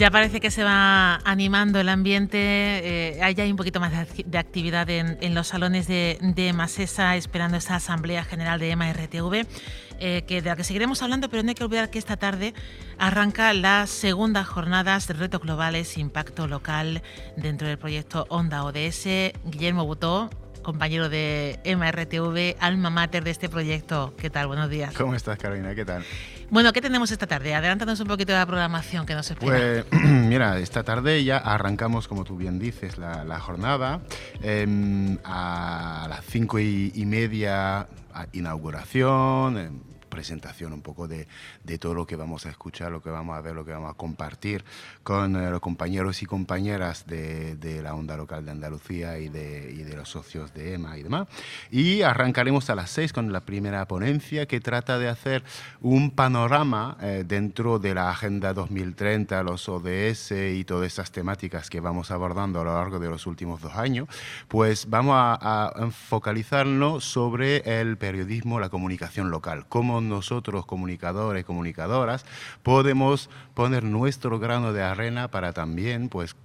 Ya parece que se va animando el ambiente, eh, hay un poquito más de, actividad en, los salones de, de, Masesa esperando esa Asamblea General de EMA RTV, eh, que de la que seguiremos hablando, pero no hay que olvidar que esta tarde arranca la segunda jornada de retos globales, impacto local dentro del proyecto Onda ODS. Guillermo Butó, compañero de MRTV, alma mater de este proyecto. ¿Qué tal? Buenos días. ¿Cómo estás, Carolina? ¿Qué tal? Bueno, ¿qué tenemos esta tarde? Adelántanos un poquito de la programación que nos espera. Pues mira, esta tarde ya arrancamos, como tú bien dices, la, jornada. Em, a las cinco y, media, inauguración. Presentación un poco de, de, todo lo que vamos a escuchar, lo que vamos a ver, lo que vamos a compartir con eh, los compañeros y compañeras de, de, la onda local de Andalucía y de, y de, los socios de EMA y demás. Y arrancaremos a las seis con la primera ponencia que trata de hacer un panorama eh, dentro de la Agenda 2030, los ODS y todas esas temáticas que vamos abordando a lo largo de los últimos dos años. Pues vamos a, a focalizarnos sobre el periodismo, la comunicación local, cómo nosotros, comunicadores, comunicadoras, podemos poner nuestro grano de arena para también, pues,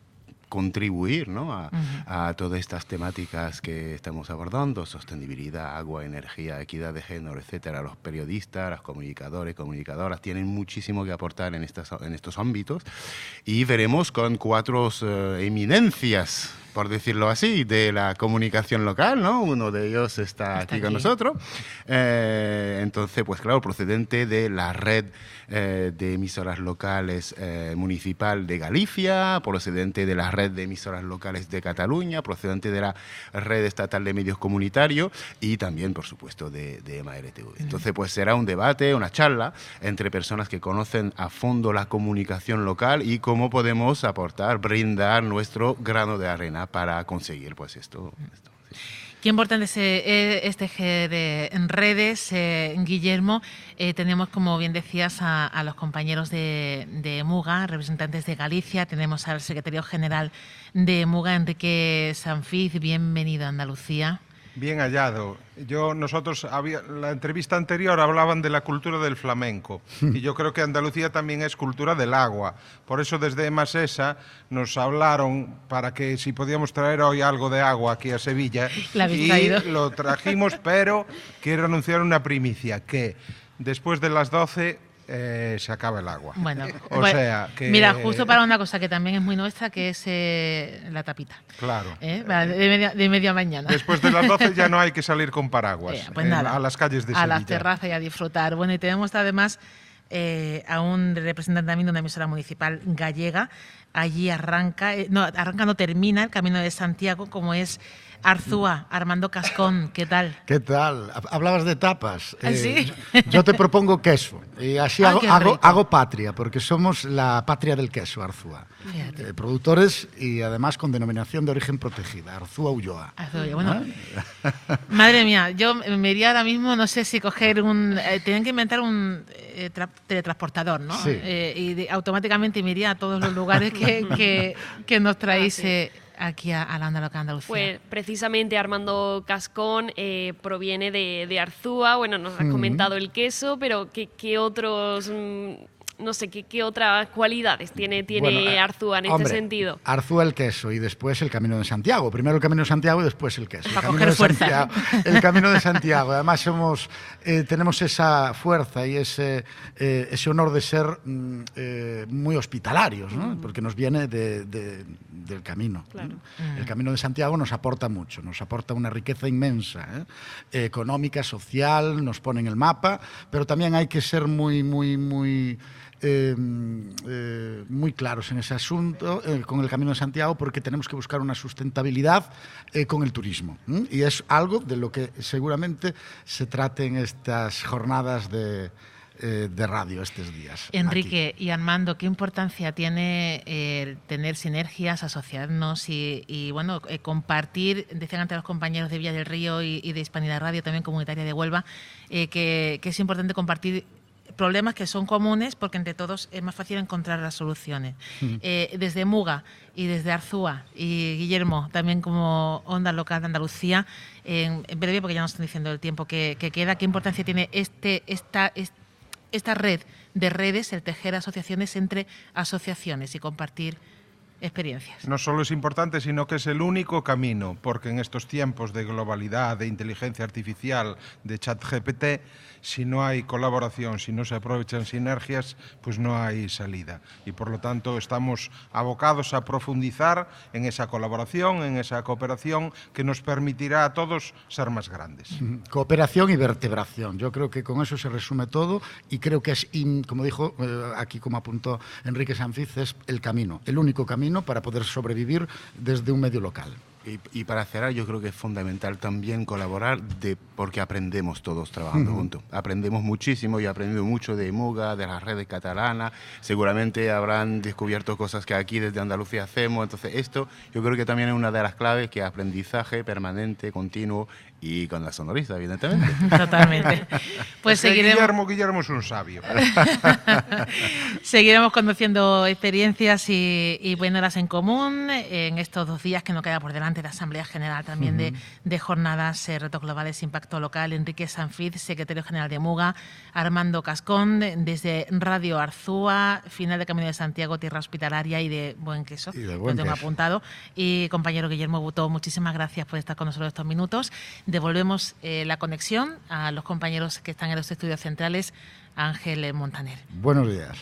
contribuir ¿no? a, todas estas temáticas que estamos abordando, sostenibilidad, agua, energía, equidad de género, etcétera. Los periodistas, los comunicadores, comunicadoras tienen muchísimo que aportar en, estas, en estos ámbitos y veremos con cuatro eh, eminencias por decirlo así, de la comunicación local, ¿no? Uno de ellos está, aquí, con nosotros. Eh, entonces, pues claro, procedente de la red eh, de emisoras locales eh, municipal de Galicia, procedente de la red de emisoras locales de Cataluña, procedente de la red estatal de medios comunitarios y también, por supuesto, de, de EMA-RTV. Entonces, pues será un debate, una charla entre personas que conocen a fondo la comunicación local y cómo podemos aportar, brindar nuestro grano de arena para conseguir pues esto. Qué importante es eh, este eje de redes, eh, Guillermo. Eh, tenemos, como bien decías, a, los compañeros de, de, MUGA, representantes de Galicia. Tenemos al secretario general de MUGA, Enrique Sanfiz. Bienvenido a Andalucía. Bien hallado. Yo, nosotros, había, la entrevista anterior hablaban de la cultura del flamenco y yo creo que Andalucía también es cultura del agua. Por eso desde Masesa nos hablaron para que si podíamos traer hoy algo de agua aquí a Sevilla y lo trajimos, pero quiero anunciar una primicia que después de las 12 eh, se acaba el agua. Bueno, o sea que... Mira, justo para una cosa que también es muy nuestra, que es eh, la tapita. Claro. ¿Eh? De, media, mañana. Después de las 12 ya no hay que salir con paraguas pues a las calles de Sevilla. A las terrazas y a disfrutar. Bueno, y tenemos además a un representante también de una emisora municipal gallega. Allí arranca, no, arranca no termina el Camino de Santiago, como es Arzúa, Armando Cascón, ¿qué tal? ¿Qué tal? Hablabas de tapas. ¿Ah, ¿Sí? yo te propongo queso. Y así ah, hago, patria, porque somos la patria del queso, Arzúa. Eh, productores y además con denominación de origen protegida, Arzúa Ulloa. bueno. Madre mía, yo me iría ahora mismo, no sé si coger un... Eh, tienen que inventar un eh, teletransportador, ¿no? Sí. y automáticamente me iría a todos los lugares que, que, que nos traéis aquí a, la Onda Local Andalucía? Pues precisamente Armando Cascón eh, proviene de, Arzúa, bueno, nos has comentado el queso, pero ¿qué, otros... Mm, no sé, ¿qué, qué otras cualidades tiene, tiene eh, Arzúa en este sentido? Arzúa el queso y después el Camino de Santiago. Primero el Camino de Santiago y después el queso. el Camino, de Santiago, el Camino de Santiago. Además somos, eh, tenemos esa fuerza y ese, eh, ese honor de ser mm, muy hospitalarios, ¿no? porque nos viene de, del camino. El Camino de Santiago nos aporta mucho, nos aporta una riqueza inmensa, económica, social, nos pone en el mapa, pero también hay que ser muy, muy, muy Em, eh, muy claros en ese asunto eh, con el Camino de Santiago porque tenemos que buscar una sustentabilidad eh, con el turismo. Y es algo de lo que seguramente se trate en estas jornadas de, de radio estos días. Enrique y Armando, ¿qué importancia tiene eh, tener sinergias, asociarnos y, bueno, eh, compartir, decían antes los compañeros de Villa del Río y, de Hispanidad Radio, también comunitaria de Huelva, que, es importante compartir problemas que son comunes porque entre todos es más fácil encontrar las soluciones. desde Muga y desde Arzúa y Guillermo, también como onda local de Andalucía, en, breve, porque ya nos están diciendo el tiempo que, queda, ¿qué importancia tiene este, esta, esta red de redes, el tejer asociaciones entre asociaciones y compartir experiencias. No solo es importante, sino que es el único camino, porque en estos tiempos de globalidad, de inteligencia artificial, de chat GPT, si no hay colaboración, si no se aprovechan sinergias, pues no hay salida. Y por lo tanto estamos abocados a profundizar en esa colaboración, en esa cooperación que nos permitirá a todos ser más grandes. Cooperación y vertebración. Yo creo que con eso se resume todo y creo que es, como dijo eh, aquí, como apuntó Enrique Sanfiz, es el camino, el único camino para poder sobrevivir desde un medio local. Y, para cerrar, yo creo que es fundamental también colaborar de, porque aprendemos todos trabajando juntos. Aprendemos muchísimo, yo he aprendido mucho de Muga, de las redes catalanas, seguramente habrán descubierto cosas que aquí desde Andalucía hacemos, entonces esto yo creo que también es una de las claves que aprendizaje permanente, continuo y con la sonrisa, evidentemente. Totalmente. Pues seguiremos... Guillermo, Guillermo es un sabio. seguiremos conociendo experiencias y, y buenas en común en estos dos días que nos queda por delante de Asamblea General también de, de, jornadas eh, Retos Globales Impacto Local. Enrique Sanfiz, secretario general de MUGA, Armando Cascón, desde Radio Arzúa, final de Camino de Santiago, Tierra Hospitalaria y de Buen Queso, y de buen lo tengo apuntado. Y compañero Guillermo Butó, muchísimas gracias por estar con nosotros estos minutos. Devolvemos eh, la conexión a los compañeros que están en los estudios centrales, Ángel Montaner. Buenos días.